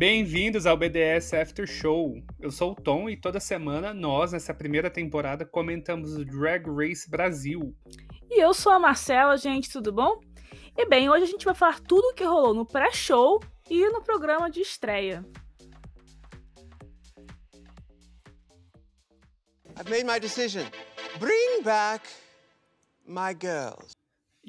Bem-vindos ao BDS After Show. Eu sou o Tom e toda semana nós, nessa primeira temporada, comentamos o Drag Race Brasil. E eu sou a Marcela, gente, tudo bom? E bem, hoje a gente vai falar tudo o que rolou no pré-show e no programa de estreia. I've made my decision. Bring back my girls.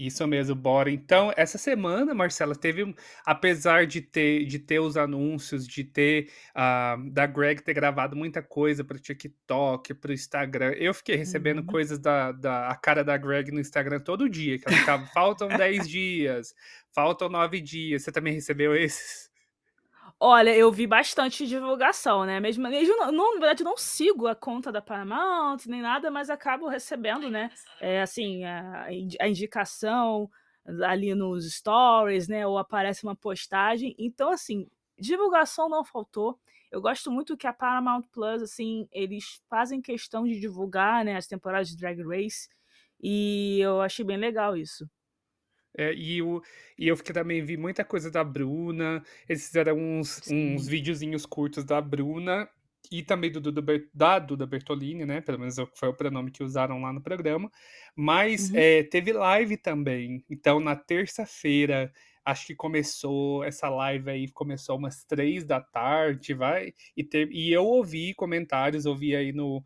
Isso mesmo, bora. Então, essa semana, Marcela, teve, apesar de ter, de ter os anúncios, de ter uh, da Greg ter gravado muita coisa para o TikTok, para o Instagram, eu fiquei recebendo uhum. coisas da, da a cara da Greg no Instagram todo dia, que ela ficava, faltam 10 dias, faltam 9 dias. Você também recebeu esses? Olha, eu vi bastante divulgação, né? Mesmo, mesmo não, não, na verdade, não sigo a conta da Paramount nem nada, mas acabo recebendo, né? É, assim, a, a indicação ali nos stories, né? Ou aparece uma postagem. Então, assim, divulgação não faltou. Eu gosto muito que a Paramount Plus, assim, eles fazem questão de divulgar, né? As temporadas de Drag Race. E eu achei bem legal isso. É, e, o, e eu fiquei, também vi muita coisa da Bruna. Eles fizeram uns, uns videozinhos curtos da Bruna e também do, do, da Duda Bertolini, né? Pelo menos foi o pronome que usaram lá no programa. Mas uhum. é, teve live também. Então, na terça-feira, acho que começou essa live aí, começou umas três da tarde, vai. E, ter, e eu ouvi comentários, ouvi aí no,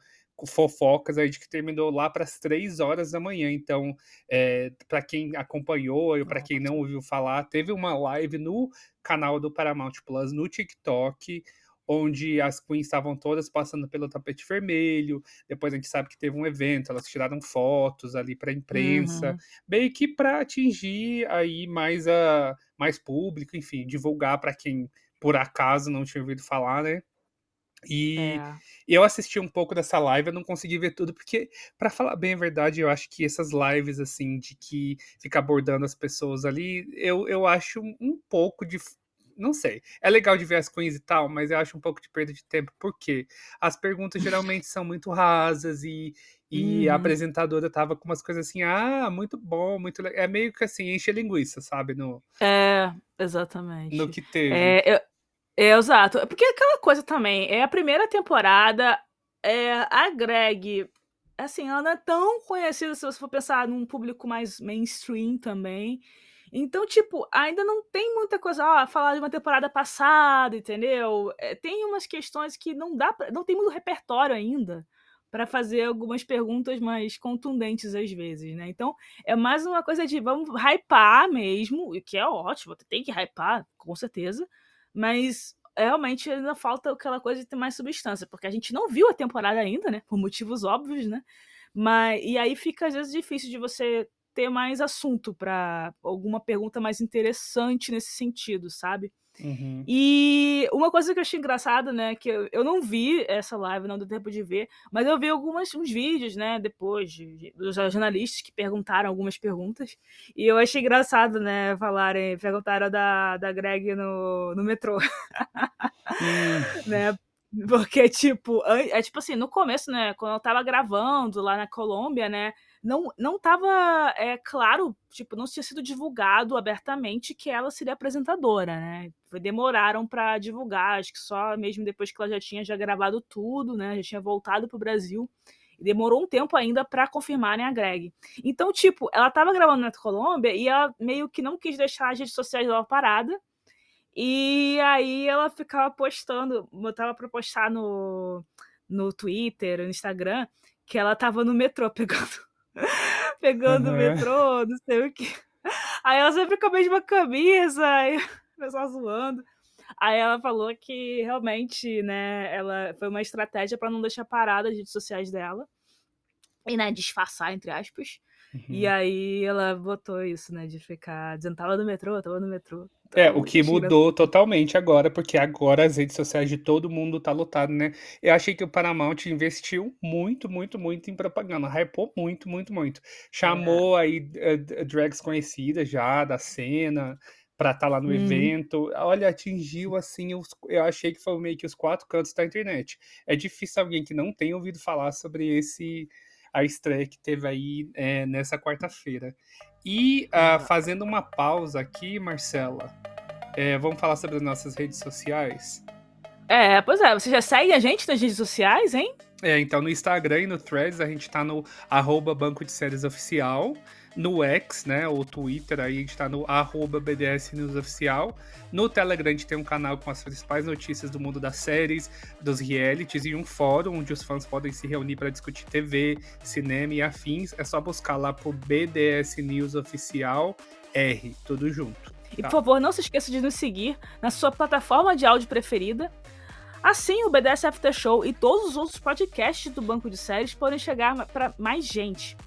fofocas aí de que terminou lá para as três horas da manhã. Então, é, para quem acompanhou e para quem não ouviu falar, teve uma live no canal do Paramount Plus no TikTok, onde as queens estavam todas passando pelo tapete vermelho. Depois a gente sabe que teve um evento, elas tiraram fotos ali para a imprensa, uhum. bem que para atingir aí mais a mais público, enfim, divulgar para quem por acaso não tinha ouvido falar, né? E, é. eu assisti um pouco dessa live, eu não consegui ver tudo, porque, para falar bem a verdade, eu acho que essas lives, assim, de que fica abordando as pessoas ali, eu, eu acho um pouco de. Não sei. É legal de ver as queens e tal, mas eu acho um pouco de perda de tempo, porque as perguntas geralmente são muito rasas e, e uhum. a apresentadora tava com umas coisas assim, ah, muito bom, muito legal. É meio que assim, enche linguiça, sabe? No, é, exatamente. No que teve. É, eu, é, exato. Porque aquela coisa também, é a primeira temporada, é, a Greg, assim, ela não é tão conhecida se você for pensar num público mais mainstream também. Então, tipo, ainda não tem muita coisa a falar de uma temporada passada, entendeu? É, tem umas questões que não dá pra, não tem muito repertório ainda para fazer algumas perguntas mais contundentes às vezes, né? Então, é mais uma coisa de vamos hypar mesmo, o que é ótimo, tem que hypar, com certeza mas realmente ainda falta aquela coisa de ter mais substância, porque a gente não viu a temporada ainda, né? Por motivos óbvios, né? Mas, e aí fica às vezes difícil de você ter mais assunto para alguma pergunta mais interessante nesse sentido, sabe? Uhum. E uma coisa que eu achei engraçada, né, que eu, eu não vi essa live, não deu tempo de ver, mas eu vi alguns uns vídeos, né, depois de, dos jornalistas que perguntaram algumas perguntas, e eu achei engraçado, né, falarem, perguntaram da, da Greg no, no metrô, uhum. né, porque, tipo, é tipo assim, no começo, né, quando eu tava gravando lá na Colômbia, né, não não estava é, claro, tipo, não tinha sido divulgado abertamente que ela seria apresentadora, né? Demoraram para divulgar, acho que só mesmo depois que ela já tinha já gravado tudo, né? Já tinha voltado pro Brasil. E demorou um tempo ainda para confirmarem a Greg. Então, tipo, ela estava gravando na Colômbia e ela meio que não quis deixar as redes sociais dela parada. E aí ela ficava postando, botava para postar no, no Twitter, no Instagram, que ela estava no metrô pegando pegando uhum. o metrô, não sei o que. Aí ela sempre com a mesma camisa, aí o pessoal zoando. Aí ela falou que realmente, né, ela foi uma estratégia para não deixar parada as redes sociais dela. E, né, disfarçar, entre aspas. Uhum. E aí ela botou isso, né, de ficar dizendo, tava no metrô, tava no metrô. É, o que mudou totalmente agora, porque agora as redes sociais de todo mundo tá lotado, né? Eu achei que o Paramount investiu muito, muito, muito em propaganda, hypou muito, muito, muito. Chamou é. aí uh, drags conhecidas já da cena pra estar tá lá no hum. evento. Olha, atingiu assim, os, eu achei que foi meio que os quatro cantos da internet. É difícil alguém que não tenha ouvido falar sobre esse a estreia que teve aí é, nessa quarta-feira. E uh, fazendo uma pausa aqui, Marcela, é, vamos falar sobre as nossas redes sociais? É, pois é. Você já segue a gente nas redes sociais, hein? É, então no Instagram e no Threads a gente tá no arroba Banco de Séries Oficial. No X, né, ou Twitter, aí a gente tá no arroba BDS News Oficial. No Telegram a gente tem um canal com as principais notícias do mundo das séries, dos realities e um fórum onde os fãs podem se reunir para discutir TV, cinema e afins. É só buscar lá por BDS News Oficial R, tudo junto. E tá. por favor, não se esqueça de nos seguir na sua plataforma de áudio preferida. Assim, o BDS After Show e todos os outros podcasts do Banco de Séries podem chegar para mais gente.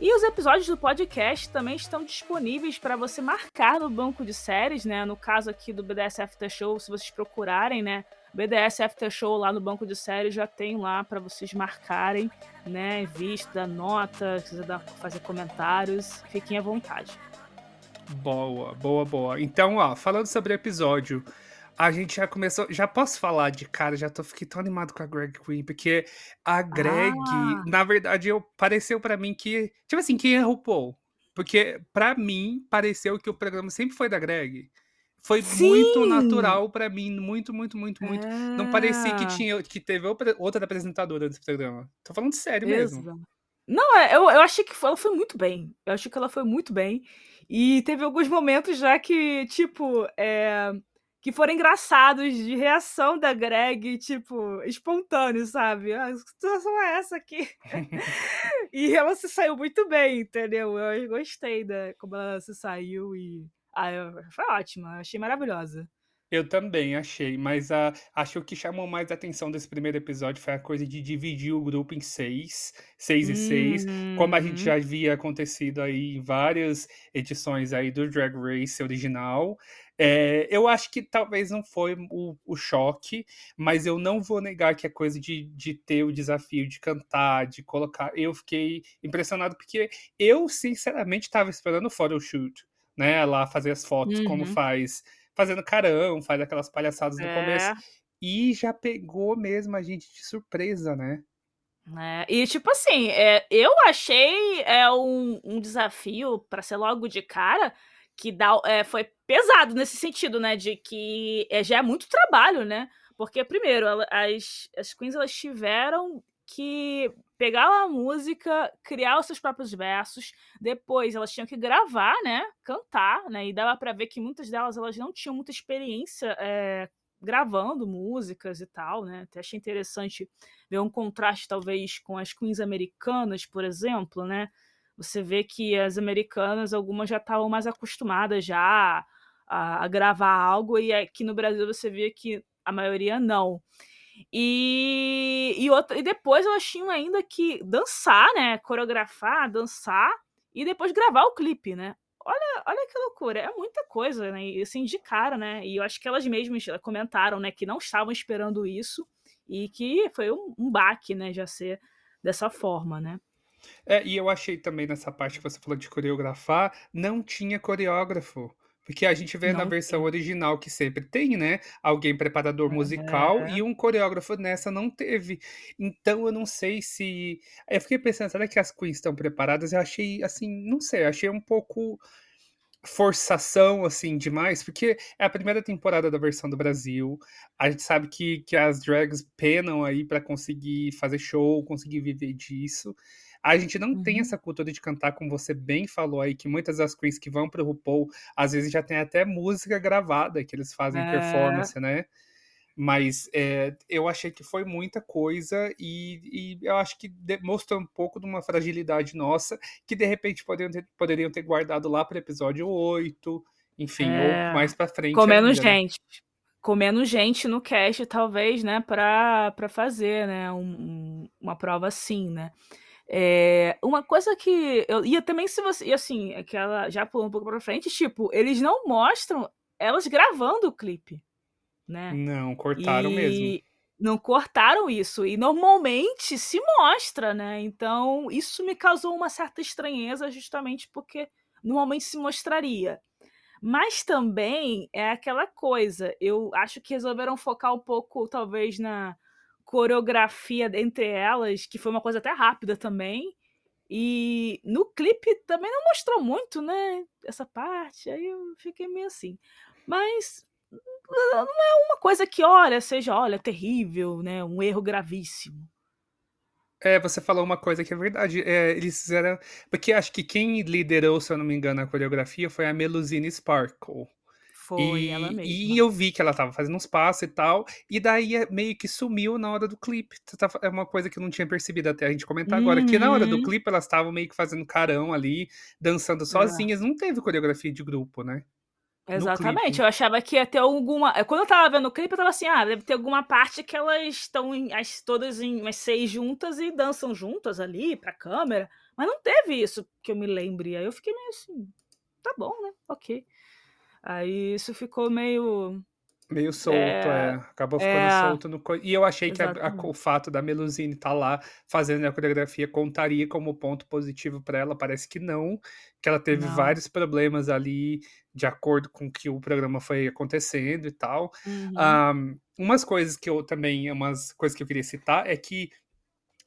E os episódios do podcast também estão disponíveis para você marcar no banco de séries, né? No caso aqui do BDS After Show, se vocês procurarem, né? BDS After Show lá no banco de séries já tem lá para vocês marcarem, né? Vista, nota, se quiser fazer comentários, fiquem à vontade. Boa, boa, boa. Então, ó, falando sobre episódio, a gente já começou. Já posso falar de cara, já tô fiquei tão animado com a Greg Queen, porque a Greg, ah. na verdade, eu, pareceu para mim que. Tipo assim, quem é RuPaul? Porque para mim, pareceu que o programa sempre foi da Greg. Foi Sim. muito natural para mim, muito, muito, muito, muito. Não parecia que tinha que teve outra apresentadora desse programa. Tô falando sério mesmo. Não, é, eu, eu achei que ela foi muito bem. Eu achei que ela foi muito bem. E teve alguns momentos já que, tipo, é, que foram engraçados de reação da Greg, tipo, espontâneo, sabe? A situação é essa aqui. e ela se saiu muito bem, entendeu? Eu gostei da como ela se saiu e. Ah, foi ótima, achei maravilhosa. Eu também achei, mas uh, acho que o que chamou mais a atenção desse primeiro episódio foi a coisa de dividir o grupo em seis, seis e seis, como a gente uhum. já havia acontecido aí em várias edições aí do Drag Race original. É, eu acho que talvez não foi o, o, choque, mas eu não vou negar que a coisa de, de ter o desafio de cantar, de colocar. Eu fiquei impressionado porque eu, sinceramente, estava esperando o photoshoot, né? Lá fazer as fotos uhum. como faz, fazendo carão, faz aquelas palhaçadas no é. começo. E já pegou mesmo a gente de surpresa, né? É, e tipo assim, é, eu achei é, um, um desafio para ser logo de cara que dá, é, foi pesado nesse sentido, né? De que é, já é muito trabalho, né? Porque, primeiro, as, as queens elas tiveram que pegar a música, criar os seus próprios versos, depois elas tinham que gravar, né? Cantar, né? E dava para ver que muitas delas elas não tinham muita experiência é, gravando músicas e tal, né? Até achei interessante ver um contraste, talvez, com as queens americanas, por exemplo, né? Você vê que as americanas, algumas já estavam mais acostumadas já a, a, gravar algo, e aqui no Brasil você vê que a maioria não. E, e, outra, e depois elas tinham ainda que dançar, né? Coreografar, dançar e depois gravar o clipe, né? Olha, olha que loucura, é muita coisa, né? E assim, de cara, né? E eu acho que elas mesmas comentaram, né, que não estavam esperando isso e que foi um, um baque, né, já ser dessa forma, né? É, e eu achei também nessa parte que você falou de coreografar, não tinha coreógrafo. Porque a gente vê na versão tem. original que sempre tem, né? Alguém preparador musical e um coreógrafo nessa não teve. Então eu não sei se. Eu fiquei pensando, será que as queens estão preparadas? Eu achei, assim, não sei, achei um pouco forçação, assim, demais, porque é a primeira temporada da versão do Brasil. A gente sabe que, que as drags penam aí para conseguir fazer show, conseguir viver disso. A gente não uhum. tem essa cultura de cantar, como você bem falou aí, que muitas das queens que vão pro RuPaul, às vezes já tem até música gravada que eles fazem é. performance, né? Mas é, eu achei que foi muita coisa e, e eu acho que mostrou um pouco de uma fragilidade nossa que de repente poderiam ter, poderiam ter guardado lá para o episódio 8, enfim, é. ou mais para frente. Com menos ainda, né? gente. Né? Com menos gente no cast, talvez, né, para fazer né, um, uma prova assim, né? É, uma coisa que eu ia também se você, e assim, é que ela já pulou um pouco para frente, tipo, eles não mostram elas gravando o clipe, né? Não, cortaram e mesmo. Não cortaram isso e normalmente se mostra, né? Então, isso me causou uma certa estranheza justamente porque normalmente se mostraria. Mas também é aquela coisa, eu acho que resolveram focar um pouco talvez na coreografia entre elas, que foi uma coisa até rápida também. E no clipe também não mostrou muito, né? Essa parte. Aí eu fiquei meio assim. Mas não é uma coisa que, olha, seja, olha, terrível, né? Um erro gravíssimo. É, você falou uma coisa que é verdade. É, eles fizeram. Porque acho que quem liderou, se eu não me engano, a coreografia foi a Melusine Sparkle. Foi e, ela mesma. E eu vi que ela tava fazendo uns passos e tal. E daí é meio que sumiu na hora do clipe. Tá, é uma coisa que eu não tinha percebido até a gente comentar uhum. agora. Que na hora do Uhum. clipe elas estavam meio que fazendo carão ali, dançando sozinhas. Não teve coreografia de grupo, né? Exatamente, eu achava que ia ter alguma. é, Quando eu tava vendo o clipe, eu tava assim, ah, deve ter alguma parte que elas estão em- as, todas em umas seis juntas e dançam juntas ali pra câmera. Mas não teve isso que eu me lembre. Aí eu fiquei meio assim, tá bom, né? Ok. Aí isso ficou meio. Meio solto, é. É, Acabou ficando é, solto no. E eu achei que a- a- exatamente. o fato da Melusine estar lá fazendo a coreografia contaria como ponto positivo para ela. Parece que não, que ela teve Não. vários problemas ali de acordo com que o programa foi acontecendo e tal. Uhum. Ahn, umas coisas que eu também, umas coisas que eu queria citar é que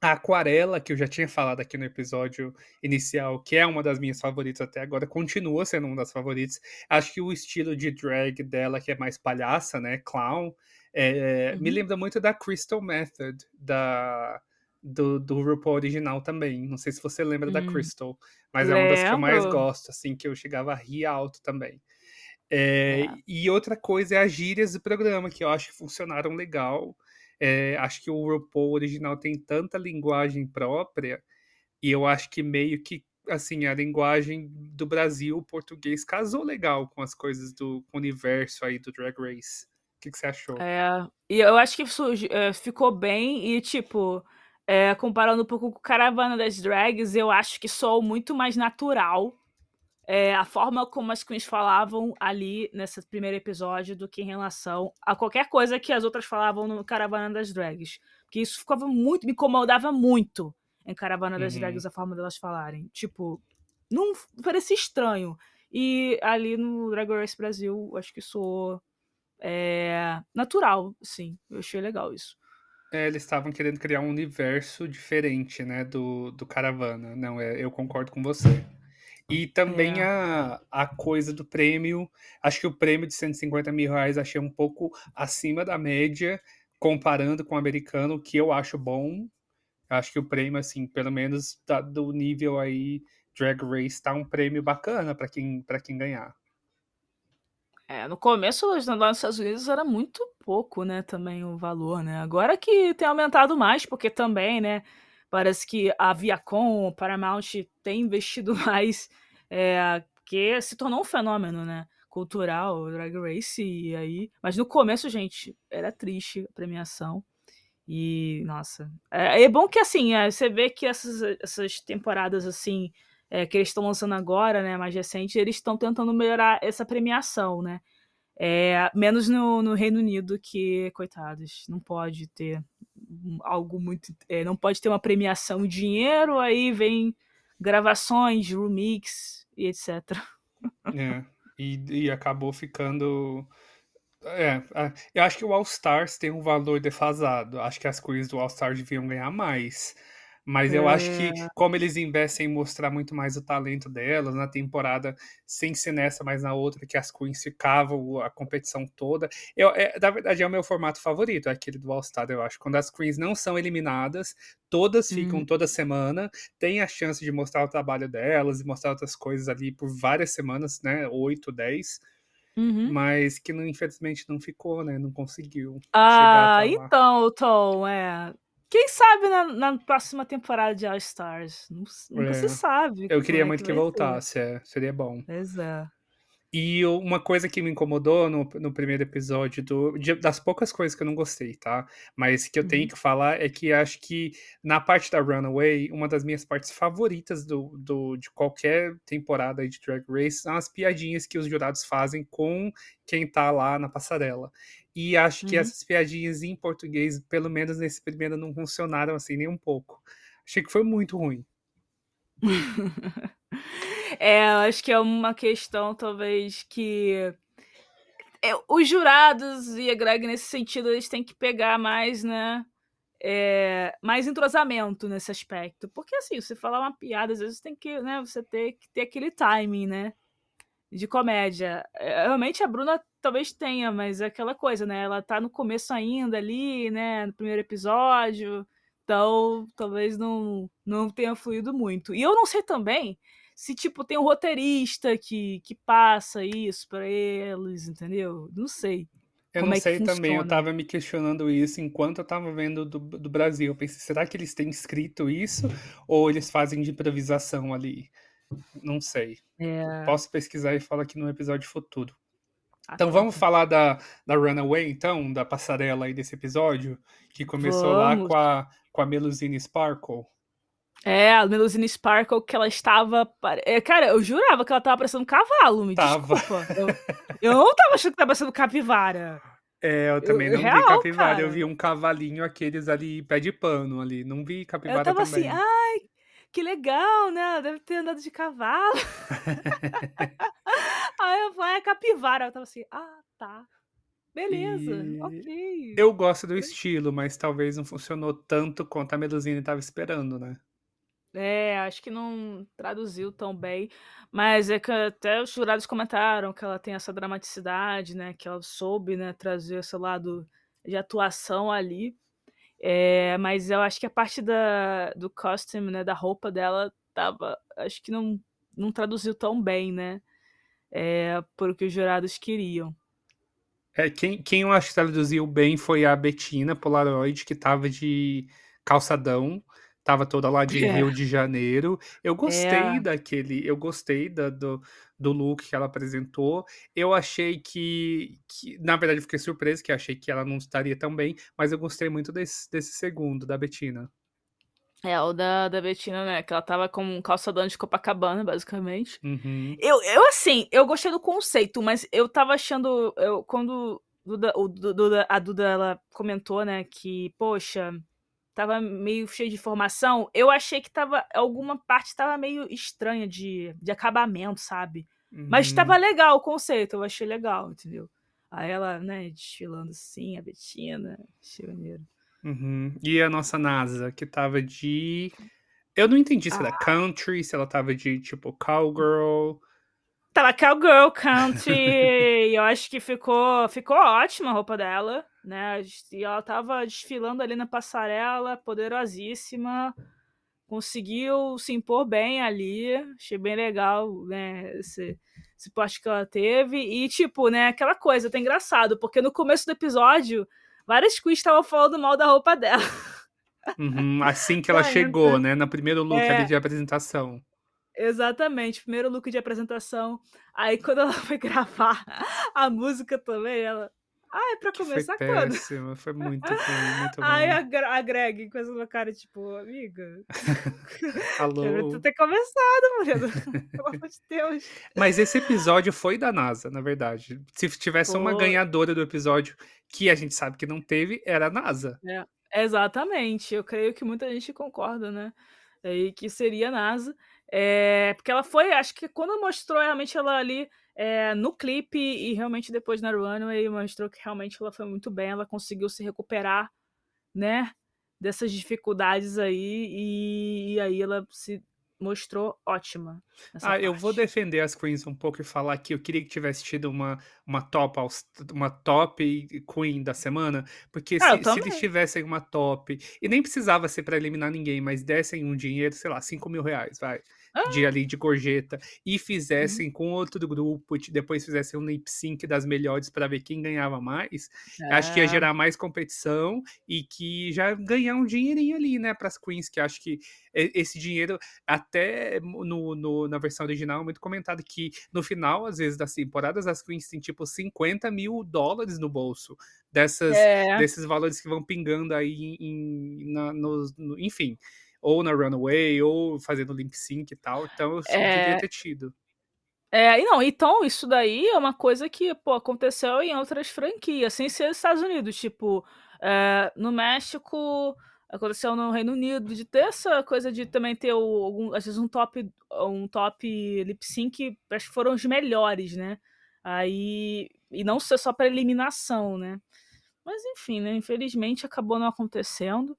a aquarela, que eu já tinha falado aqui no episódio inicial, que é uma das minhas favoritas até agora, continua sendo uma das favoritas. Acho que o estilo de drag dela, que é mais palhaça, né? Clown, é, me Uhum. lembra muito da Crystal Method, da, do, do RuPaul original também. Não sei se você lembra da Hum. Crystal, mas é uma das que eu mais gosto, assim, que eu chegava a rir alto também. É, É. e outra coisa é as gírias do programa, que eu acho que funcionaram legal. É, acho que o RuPaul original tem tanta linguagem própria, e eu acho que meio que, assim, a linguagem do Brasil, o português, casou legal com as coisas do universo aí do Drag Race. O que, que você achou? É, e eu acho que é, ficou bem e, tipo, é, comparando um pouco com Caravana das Drags, eu acho que soou muito mais natural é, a forma como as queens falavam ali nesse primeiro episódio do que em relação a qualquer coisa que as outras falavam no Caravana das Drags. Porque isso ficava muito, me incomodava muito em Caravana das Uhum. Drags a forma delas falarem. Tipo, não parecia estranho. E ali no Drag Race Brasil, acho que soou é, natural, sim. Eu achei legal isso. É, eles estavam querendo criar um universo diferente, né, do, do Caravana. Não, é, eu concordo com você. E também É. a, a coisa do prêmio. Acho que o prêmio de 150 mil reais achei um pouco acima da média, comparando com o americano, o que eu acho bom. Acho que o prêmio, assim, pelo menos do nível aí Drag Race, tá um prêmio bacana para quem, pra quem ganhar. É, no começo, lá nos Estados Unidos, era muito pouco, né, também o valor, né? Agora que tem aumentado mais, porque também, né, parece que a Viacom, o Paramount tem investido mais, é, porque se tornou um fenômeno, né, cultural, Drag Race, e aí... Mas no começo, gente, era triste a premiação. E, nossa, é, é bom que, assim, é, você vê que essas, essas temporadas, assim, é, que eles estão lançando agora, né, mais recente, eles estão tentando melhorar essa premiação, né? É, menos no, no Reino Unido, que, coitados, não pode ter algo muito. é, não pode ter uma premiação em dinheiro, aí vem gravações, remix e etc. É, e, e acabou ficando. É, eu acho que o All Stars tem um valor defasado. Acho que as queens do All Stars deviam ganhar mais. Mas eu acho que, É, como eles investem em mostrar muito mais o talento delas na temporada, sem ser nessa, mas na outra, que as queens ficavam a competição toda. Eu, é, na verdade, é o meu formato favorito, é aquele do All Star, eu acho. Quando as queens não são eliminadas, todas ficam hum, toda semana, tem a chance de mostrar o trabalho delas e mostrar outras coisas ali por várias semanas, né? Oito, dez uhum. mas que infelizmente não ficou, né? Não conseguiu Ah, então, Tom, é. Quem sabe na, na próxima temporada de All Stars? Nunca se É, sabe eu queria é muito que que voltasse, é, seria bom. Pois é. E uma coisa que me incomodou no, no primeiro episódio, do, de- das poucas coisas que eu não gostei, tá? Mas que eu tenho Uhum. que falar é que acho que na parte da Runaway, uma das minhas partes favoritas do, do, de qualquer temporada de Drag Race são as piadinhas que os jurados fazem com quem tá lá na passarela. E acho que Uhum. essas piadinhas em português, pelo menos nesse primeiro, não funcionaram assim nem um pouco. Achei que foi muito ruim. É, eu acho que é uma questão, talvez, que é, os jurados e a Greg, nesse sentido, eles têm que pegar mais, né? é, mais entrosamento nesse aspecto. Porque, assim, você falar uma piada, às vezes tem que, né, você ter que ter aquele timing, né? De comédia. É, realmente a Bruna talvez tenha, mas é aquela coisa, né? Ela tá no começo ainda ali, né? No primeiro episódio. Então, talvez não, não tenha fluído muito. E eu não sei também se, tipo, tem um roteirista que, que passa isso para eles, entendeu? Não sei. Eu não é sei também, eu tava me questionando isso enquanto eu tava vendo do, do Brasil. Eu pensei, será que eles têm escrito isso? Ou eles fazem de improvisação ali? Não sei. É... Posso pesquisar e falar aqui no episódio futuro. Ah, então tá. vamos falar da, da Runaway, então, da passarela aí desse episódio, que começou vamos. lá com a, com a Melusine Sparkle. É, a Melusine Sparkle, que ela estava. É, cara, eu jurava que ela estava parecendo um cavalo, me tava. desculpa. Eu, eu não estava achando que estava parecendo capivara. É, eu também eu, não real, vi capivara, cara. eu vi um cavalinho aqueles ali, pé de pano ali, não vi capivara eu tava assim, também. assim, ai, que legal, né? Deve ter andado de cavalo. Aí eu falei, é capivara. Eu tava assim, ah, tá. Beleza, e... ok. Eu gosto do estilo, mas talvez não funcionou tanto quanto a Melusine estava esperando, né? É, acho que não traduziu tão bem, mas é que até os jurados comentaram que ela tem essa dramaticidade, né? Que ela soube, né, trazer esse lado de atuação ali. É, mas eu acho que a parte da, do costume, né, da roupa dela, tava, acho que não, não traduziu tão bem, né, é, por o que os jurados queriam. É, quem, quem eu acho que traduziu bem foi a Bettina Polaroid, que tava de calçadão, tava toda lá de é. Rio de Janeiro. Eu gostei é. daquele, eu gostei da, do, do look que ela apresentou. Eu achei que, que, na verdade, fiquei surpreso que achei que ela não estaria tão bem, mas eu gostei muito desse, desse segundo, da Betina. É, o da, da Betina, né? Que ela tava com um calçadão de Copacabana, basicamente. Uhum. Eu, eu, assim, eu gostei do conceito, mas eu tava achando. Eu, quando Duda, o Duda, a Duda ela comentou, né, que, poxa, tava meio cheio de informação, eu achei que tava. Alguma parte tava meio estranha de, de acabamento, sabe? Uhum. Mas tava legal o conceito, eu achei legal, entendeu? Aí ela, né, desfilando assim, a Betina, achei maneiro. Uhum. E a nossa NASA, que tava de. Eu não entendi se ah. era country, se ela tava de tipo cowgirl. Tava cowgirl country. eu acho que ficou, ficou ótima a roupa dela né? E ela estava desfilando ali na passarela, poderosíssima, conseguiu se impor bem ali, achei bem legal, né? Esse, esse poste que ela teve. E, tipo, né, aquela coisa, tá engraçado, porque no começo do episódio, várias queens estavam falando mal da roupa dela. Uhum, assim que ela chegou, né? No primeiro look é... ali de apresentação. Exatamente, primeiro look de apresentação. Aí quando ela foi gravar a música também, ela. Ah, é pra começar foi quando? Foi muito ruim, muito ruim. Aí a, a Greg com essa cara, tipo, amiga. Alô? Quero ter começado, mulher. Pelo amor de Deus. Mas esse episódio foi da NASA, na verdade. Se tivesse uma ganhadora do episódio que a gente sabe que não teve, era a NASA. É, exatamente. Eu creio que muita gente concorda, né? E que seria a NASA. É, porque ela foi, acho que quando mostrou realmente ela ali é, no clipe e realmente depois na runway mostrou que realmente ela foi muito bem, ela conseguiu se recuperar, né, dessas dificuldades aí e, e aí ela se mostrou ótima. Ah, parte. eu vou defender as queens um pouco e falar que eu queria que tivesse tido uma, uma top uma top queen da semana, porque ah, se, se, eles tivessem uma top e nem precisava ser para eliminar ninguém, mas dessem um dinheiro, sei lá, 5 mil reais, vai ah. de ali de gorjeta e uhum. fizessem uhum. com outro grupo, depois fizessem um lip sync das melhores para ver quem ganhava mais, acho que ia é. gerar mais competição e que já ganhar um dinheirinho ali, né, para as queens, que acho que esse dinheiro até no, no, na versão original é muito comentado que no final, às vezes, das temporadas, as queens têm tipo 50 mil dólares no bolso dessas, é. desses valores que vão pingando aí em, na, no, no, enfim ou na Runaway, ou fazendo lip sync e tal. Então eu é... devia ter tido. É, e não, então isso daí é uma coisa que, pô, aconteceu em outras franquias, sem ser nos Estados Unidos, tipo, é, no México, aconteceu no Reino Unido, de ter essa coisa de também ter o, algum, às vezes um top, um top lip sync, acho que foram os melhores, né? Aí, e não ser só para eliminação, né? Mas enfim, né? Infelizmente acabou não acontecendo.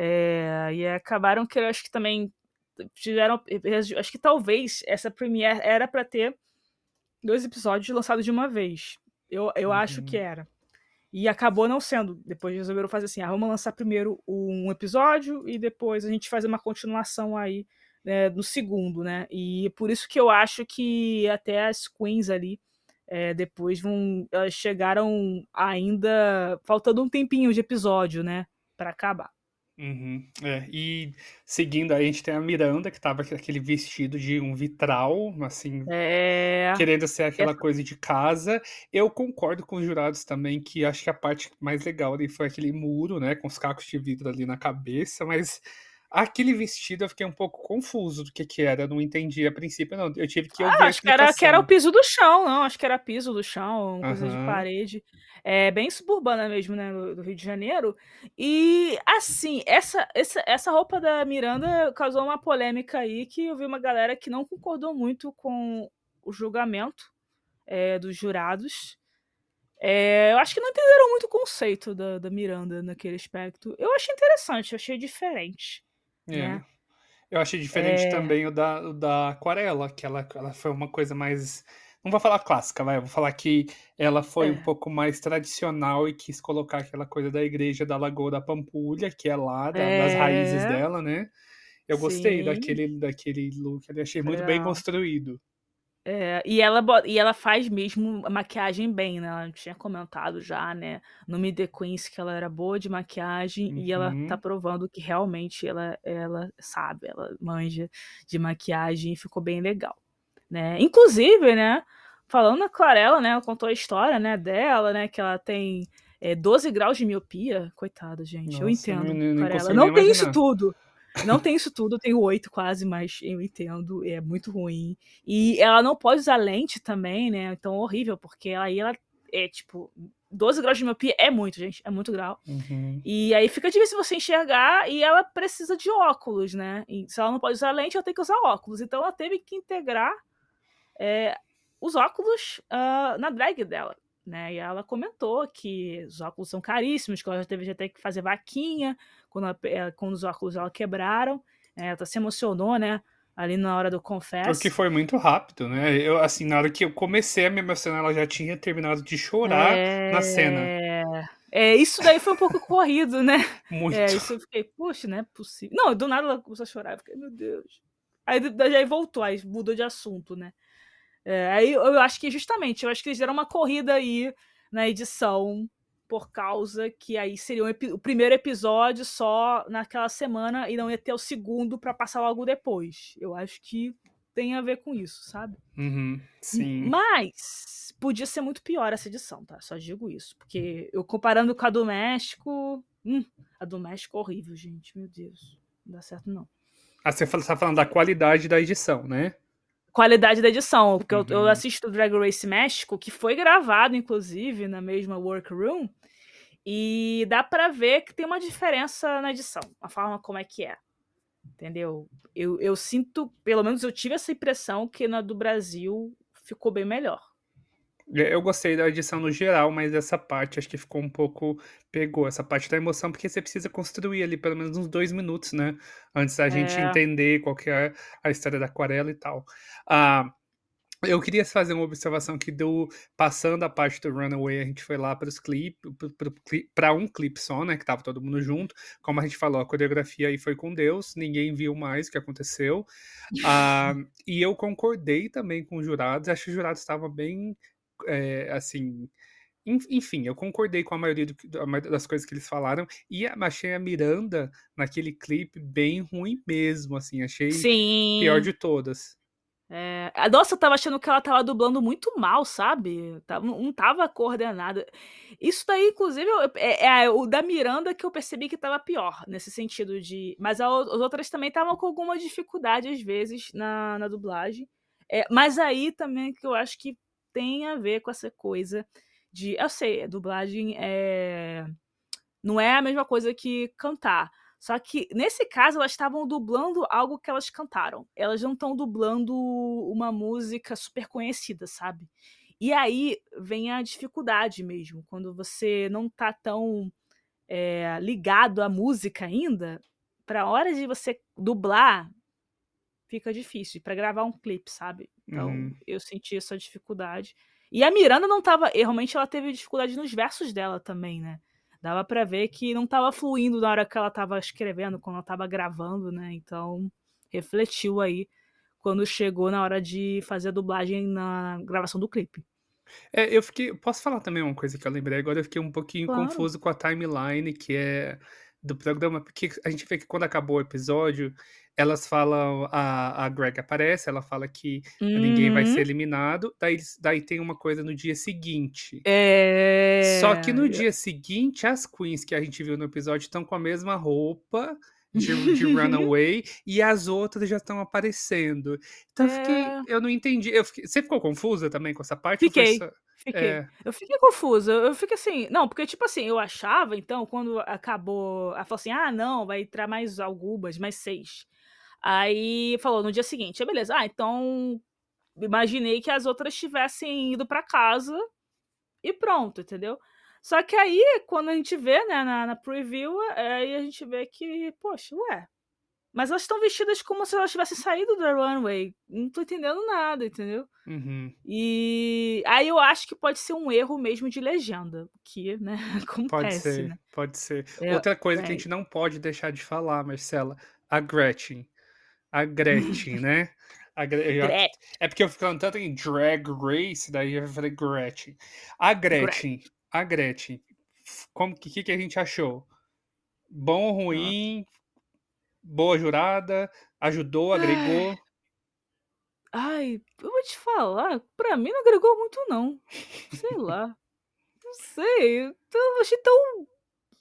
É, e acabaram que eu acho que também tiveram. Acho que talvez essa premiere era para ter dois episódios lançados de uma vez. Eu, eu uhum. acho que era. E acabou não sendo. Depois resolveram fazer assim: ah, vamos lançar primeiro um episódio e depois a gente faz uma continuação aí né, no segundo, né? E por isso que eu acho que até as queens ali é, depois vão. Elas chegaram ainda faltando um tempinho de episódio, né? para acabar. Uhum, é, e seguindo aí, a gente tem a Miranda, que tava com aquele vestido de um vitral, assim, é... querendo ser aquela coisa de casa. Eu concordo com os jurados também, que acho que a parte mais legal ali foi aquele muro, né, com os cacos de vidro ali na cabeça, mas Aquele vestido eu fiquei um pouco confuso do que que era, eu não entendi a princípio, não. Eu tive que ouvir ah, acho que era, que era o piso do chão, não, acho que era piso do chão, coisa uhum. de parede. É bem suburbana mesmo, né, do Rio de Janeiro. E, assim, essa, essa, essa roupa da Miranda causou uma polêmica aí, que eu vi uma galera que não concordou muito com o julgamento é, dos jurados. É, eu acho que não entenderam muito o conceito da, da Miranda naquele aspecto. Eu achei interessante, eu achei diferente. É. Né? Eu achei diferente é... também o da, o da aquarela, que ela, ela foi uma coisa mais. Não vou falar clássica, vai. Eu vou falar que ela foi é. um pouco mais tradicional e quis colocar aquela coisa da igreja da Lagoa da Pampulha, que é lá, da, das raízes é. dela, né? Eu gostei daquele, daquele look, eu achei muito bem construído. É, e, ela, e ela faz mesmo a maquiagem bem, né? Ela tinha comentado já, né? No Me The Queens que ela era boa de maquiagem uhum. e ela tá uhum. provando que realmente ela, ela sabe, ela manja de maquiagem e ficou bem legal, né? Inclusive, né? Falando na Clarela, né? Ela contou a história, né? Dela, né? Que ela tem é, 12 graus de miopia. Coitada, gente. Nossa, eu entendo, não. Não tem isso tudo. Não tem isso tudo, eu tenho oito quase, mas eu entendo, é muito ruim. E ela não pode usar lente também, né? Então horrível, porque aí ela é tipo. 12 graus de miopia é muito, gente. É muito grau. Uhum. E aí fica difícil você enxergar e ela precisa de óculos, né? E se ela não pode usar lente, ela tem que usar óculos. Então ela teve que integrar é, os óculos uh, na drag dela. Né? E ela comentou que os óculos são caríssimos, que ela já teve ter que fazer vaquinha quando, ela, eh, quando os óculos dela quebraram. É, ela se emocionou, né? Ali na hora do confesso. Porque foi muito rápido, né? Eu, assim, na hora que eu comecei a me emocionar, ela já tinha terminado de chorar é... na cena. É, isso daí foi um pouco corrido, né? Muito. É, isso eu fiquei, puxa, não é possível. Não, do nada ela começou a chorar. Eu fiquei, meu Deus. Aí já voltou, aí mudou de assunto, né? É, aí eu acho que justamente, eu acho que eles deram uma corrida aí na edição, por causa que aí seria um o primeiro episódio só naquela semana e não ia ter o segundo para passar logo depois. Eu acho que tem a ver com isso, sabe? Uhum, sim. Mas podia ser muito pior essa edição, tá? Só digo isso. Porque eu comparando com a do México. Hum, a do México é horrível, gente. Meu Deus. Não dá certo, não. Ah, você está falando da qualidade da edição, né? Qualidade da edição. Porque uhum. eu, eu uhum. assisto o Drag Race México, que foi gravado, inclusive, na mesma workroom. E dá para ver que tem uma diferença na edição, a forma como é que é. Entendeu? Eu, eu sinto, pelo menos eu tive essa impressão que na do Brasil ficou bem melhor. Eu gostei da edição no geral, mas essa parte acho que ficou um pouco. Pegou essa parte da emoção, porque você precisa construir ali pelo menos uns dois minutos, né? Antes da é. gente entender qual que é a história da aquarela e tal. Ah, eu queria fazer uma observação que do passando a parte do Runaway, a gente foi lá para os clipes, para um clipe só, né, que tava todo mundo junto. Como a gente falou, a coreografia aí foi com Deus, ninguém viu mais o que aconteceu. Ah, e eu concordei também com os jurados, acho que os jurados estavam bem é, assim. Enfim, eu concordei com a maioria, do, das coisas que eles falaram e achei a Miranda naquele clipe bem ruim mesmo, assim, achei Sim. pior de todas. É, nossa, eu tava achando que ela tava dublando muito mal, sabe? Não tava coordenada. Isso daí, inclusive, é, é, o da Miranda que eu percebi que tava pior, nesse sentido de. Mas as outras também estavam com alguma dificuldade, às vezes, na, na dublagem. É, mas aí também que eu acho que tem a ver com essa coisa de. Eu sei, a dublagem é. Não é a mesma coisa que cantar. Só que nesse caso elas estavam dublando algo que elas cantaram. Elas não estão dublando uma música super conhecida, sabe? E aí vem a dificuldade mesmo, quando você não tá tão é, ligado à música ainda, pra hora de você dublar, fica difícil. para gravar um clipe, sabe? Então, uhum. eu senti essa dificuldade. E a Miranda não tava. Realmente ela teve dificuldade nos versos dela também, né? Dava para ver que não tava fluindo na hora que ela tava escrevendo, quando ela tava gravando, né? Então, refletiu aí quando chegou na hora de fazer a dublagem na gravação do clipe. É, eu fiquei. Posso falar também uma coisa que eu lembrei agora? Eu fiquei um pouquinho claro. confuso com a timeline, que é do programa, porque a gente vê que quando acabou o episódio, elas falam, a, a Greg aparece, ela fala que uhum. ninguém vai ser uhum. eliminado, daí, daí tem uma coisa no dia seguinte. É... Só que no dia seguinte, as queens que a gente viu no episódio estão com a mesma roupa de, de Runaway e as outras já estão aparecendo. Então eu fiquei, é. eu não entendi. Eu fiquei, você ficou confusa também com essa parte? Fiquei. Só... Fiquei. É. Eu fiquei confusa. Eu fiquei assim. Não, porque, tipo assim, eu achava, então, quando acabou. Ela falou assim: ah, não, vai entrar mais algumas, mais seis. Aí falou no dia seguinte: ah, beleza. Ah, então. Imaginei que as outras tivessem ido para casa e pronto, entendeu? Só que aí, quando a gente vê, né, na, na preview, aí a gente vê que, poxa, ué, mas elas estão vestidas como se elas tivessem saído da runway. Não tô entendendo nada, entendeu? Uhum. E aí eu acho que pode ser um erro mesmo de legenda, que, né, acontece, Pode ser, né? pode ser. É, Outra coisa é. que a gente não pode deixar de falar, Marcela, a Gretchen. A Gretchen, né? A Gre... É porque eu fico falando tanto em Drag Race, daí eu falei Gretchen. A Gretchen, Gretchen. a Gretchen, como que, que a gente achou? Bom ou ruim? Boa jurada, ajudou, agregou. Ai, eu vou te falar, pra mim não agregou muito, não. Sei lá. Não sei. Eu achei tão.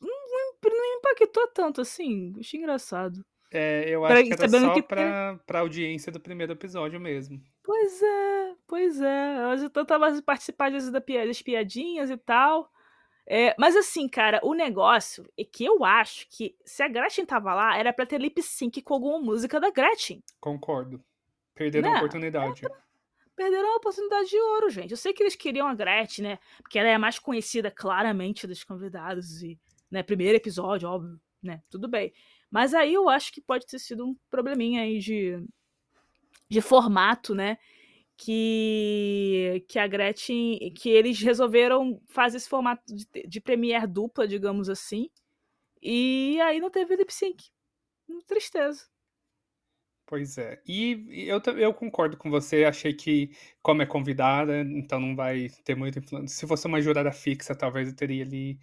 Não, não impactou tanto assim. Achei engraçado. É, eu acho pra, que era só que pra, tem... pra audiência do primeiro episódio mesmo. Pois é, pois é. Eu já tava participando das piadinhas e tal. É, mas assim, cara, o negócio é que eu acho que se a Gretchen tava lá, era pra ter lip sync com alguma música da Gretchen. Concordo. Perderam né? a oportunidade. Pra... Perderam a oportunidade de ouro, gente. Eu sei que eles queriam a Gretchen, né? Porque ela é a mais conhecida claramente dos convidados. E, né, primeiro episódio, óbvio, né? Tudo bem. Mas aí eu acho que pode ter sido um probleminha aí de, de formato, né? Que, que a Gretchen, que eles resolveram fazer esse formato de, de Premiere dupla, digamos assim, e aí não teve lip sync. Tristeza. Pois é. E eu, eu concordo com você. Achei que, como é convidada, então não vai ter muita influência. Se fosse uma jurada fixa, talvez eu teria ali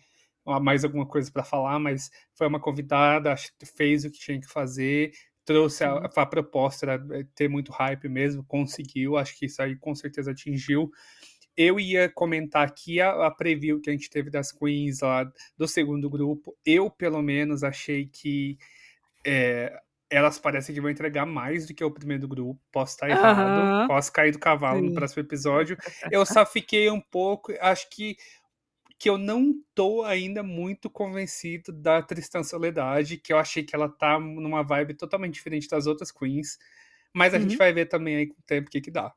mais alguma coisa para falar, mas foi uma convidada, fez o que tinha que fazer, trouxe a, a, proposta, era eh, ter muito hype mesmo, conseguiu, acho que isso aí com certeza atingiu. Eu ia comentar aqui a, a preview que a gente teve das Queens lá do segundo grupo. Eu, pelo menos, achei que é, elas parecem que vão entregar mais do que o primeiro grupo. Posso estar errado, uhum. posso cair do cavalo Sim. no próximo episódio. Eu só fiquei um pouco, acho que que eu não tô ainda muito convencido da Tristan Soledade, que eu achei que ela tá numa vibe totalmente diferente das outras queens. Mas a uhum. gente vai ver também aí com o tempo o que que dá.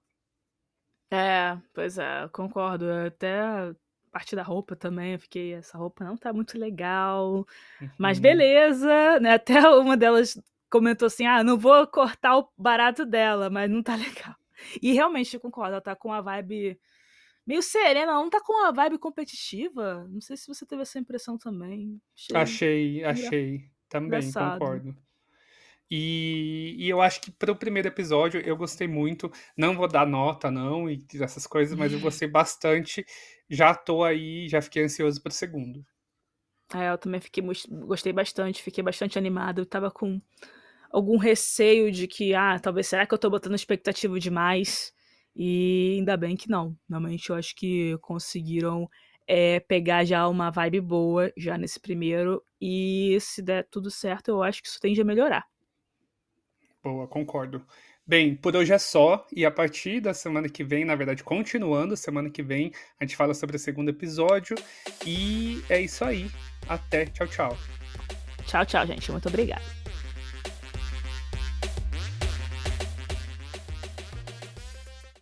É, pois é, concordo. Até a parte da roupa também, eu fiquei, essa roupa não tá muito legal. Uhum. Mas beleza, né? Até uma delas comentou assim: ah, não vou cortar o barato dela, mas não tá legal. E realmente eu concordo, ela tá com a vibe meio serena, ela não tá com uma vibe competitiva. Não sei se você teve essa impressão também. Achei, achei. achei. Também, Engraçado. concordo. E, e, eu acho que para o primeiro episódio eu gostei muito. Não vou dar nota, não, e essas coisas, mas eu gostei bastante. Já tô aí, já fiquei ansioso para o segundo. É, eu também fiquei gostei bastante, fiquei bastante animado. Eu tava com algum receio de que, ah, talvez será que eu tô botando expectativa demais? E ainda bem que não. Realmente eu acho que conseguiram é, pegar já uma vibe boa já nesse primeiro. E se der tudo certo, eu acho que isso tende a melhorar. Boa, concordo. Bem, por hoje é só. E a partir da semana que vem, na verdade, continuando, semana que vem, a gente fala sobre o segundo episódio. E é isso aí. Até. Tchau, tchau. Tchau, tchau, gente. Muito obrigada.